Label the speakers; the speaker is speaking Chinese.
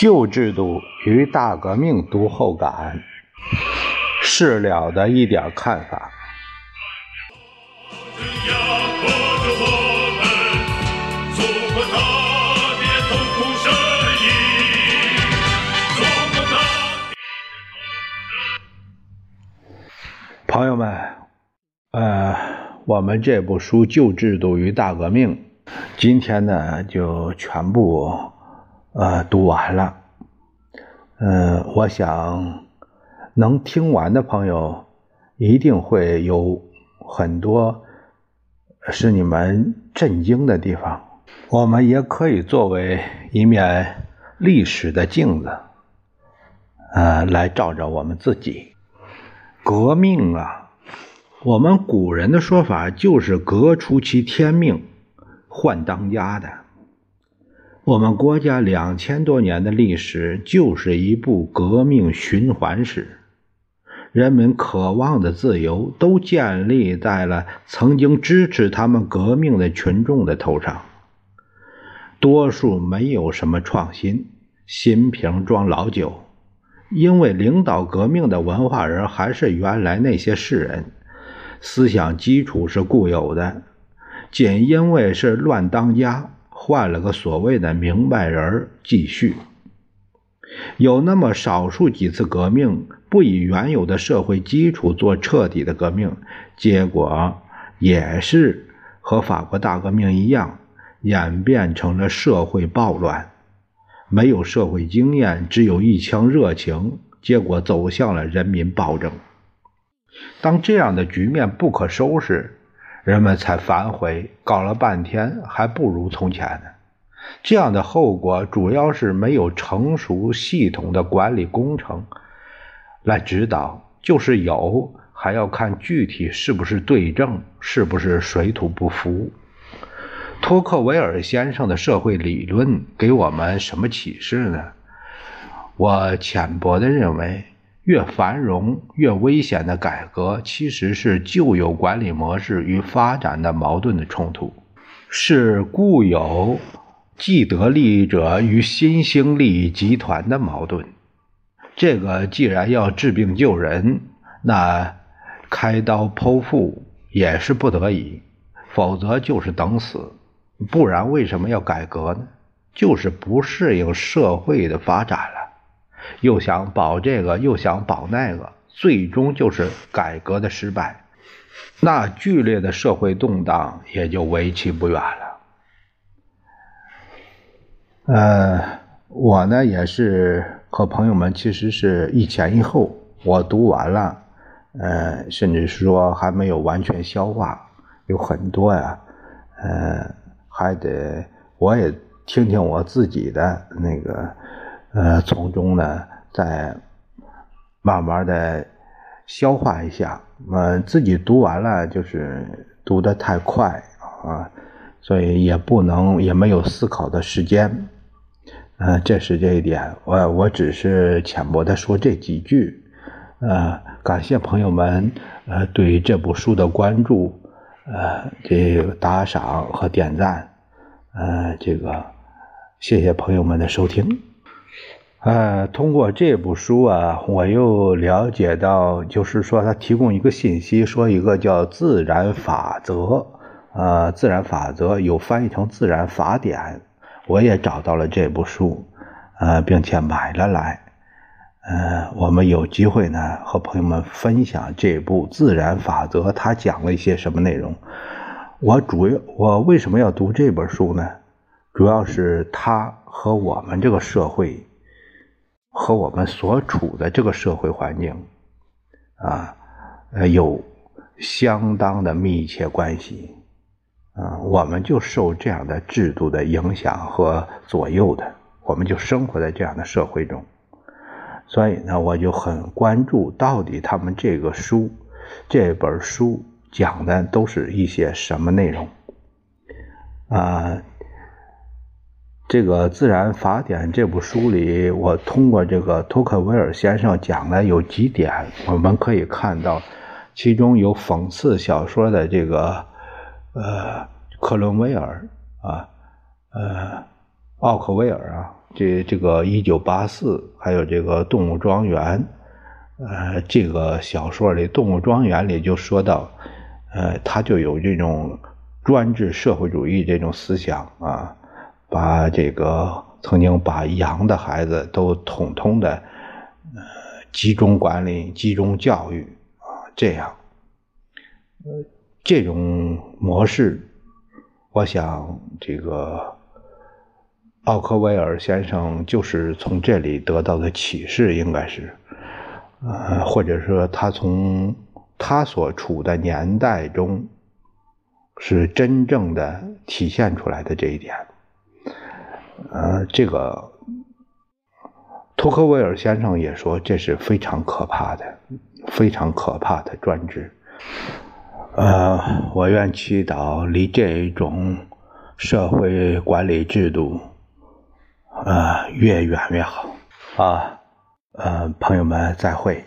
Speaker 1: 旧制度与大革命读后感，事了的一点看法。朋友们，呃，我们这部书《旧制度与大革命》，今天呢就全部呃读完了。嗯，我想能听完的朋友，一定会有很多使你们震惊的地方。我们也可以作为一面历史的镜子，呃，来照照我们自己。革命啊，我们古人的说法就是革除其天命，换当家的。我们国家两千多年的历史就是一部革命循环史，人们渴望的自由都建立在了曾经支持他们革命的群众的头上。多数没有什么创新，新瓶装老酒。因为领导革命的文化人还是原来那些士人，思想基础是固有的，仅因为是乱当家，换了个所谓的明白人继续。有那么少数几次革命不以原有的社会基础做彻底的革命，结果也是和法国大革命一样，演变成了社会暴乱。没有社会经验，只有一腔热情，结果走向了人民暴政。当这样的局面不可收拾，人们才反悔，搞了半天还不如从前呢。这样的后果主要是没有成熟系统的管理工程来指导，就是有，还要看具体是不是对症，是不是水土不服。托克维尔先生的社会理论给我们什么启示呢？我浅薄的认为，越繁荣越危险的改革，其实是旧有管理模式与发展的矛盾的冲突，是固有既得利益者与新兴利益集团的矛盾。这个既然要治病救人，那开刀剖腹也是不得已，否则就是等死。不然为什么要改革呢？就是不适应社会的发展了，又想保这个，又想保那个，最终就是改革的失败，那剧烈的社会动荡也就为期不远了。呃，我呢也是和朋友们其实是一前一后，我读完了，呃，甚至说还没有完全消化，有很多呀，呃。还得我也听听我自己的那个，呃，从中呢再慢慢的消化一下。呃，自己读完了就是读的太快啊，所以也不能也没有思考的时间。嗯，这是这一点。我我只是浅薄的说这几句。呃，感谢朋友们呃对这部书的关注，呃，这打赏和点赞。呃，这个谢谢朋友们的收听。呃，通过这部书啊，我又了解到，就是说他提供一个信息，说一个叫自然法则，呃，自然法则有翻译成自然法典，我也找到了这部书，呃，并且买了来。呃，我们有机会呢，和朋友们分享这部自然法则，它讲了一些什么内容。我主要我为什么要读这本书呢？主要是它和我们这个社会，和我们所处的这个社会环境，啊，呃，有相当的密切关系。啊，我们就受这样的制度的影响和左右的，我们就生活在这样的社会中。所以呢，我就很关注到底他们这个书，这本书。讲的都是一些什么内容啊？这个《自然法典》这部书里，我通过这个托克维尔先生讲的有几点，我们可以看到，其中有讽刺小说的这个呃克伦威尔啊，呃奥克威尔啊，这这个一九八四，还有这个动物庄园，呃，这个小说里动物庄园里就说到，呃，他就有这种专制社会主义这种思想啊，把这个曾经把羊的孩子都统统的呃集中管理、集中教育啊，这样，呃，这种模式，我想这个。奥克威尔先生就是从这里得到的启示，应该是，呃，或者说他从他所处的年代中是真正的体现出来的这一点。呃，这个托克维尔先生也说，这是非常可怕的，非常可怕的专制。呃，我愿祈祷离这种社会管理制度。呃，越远越好啊！呃，朋友们，再会。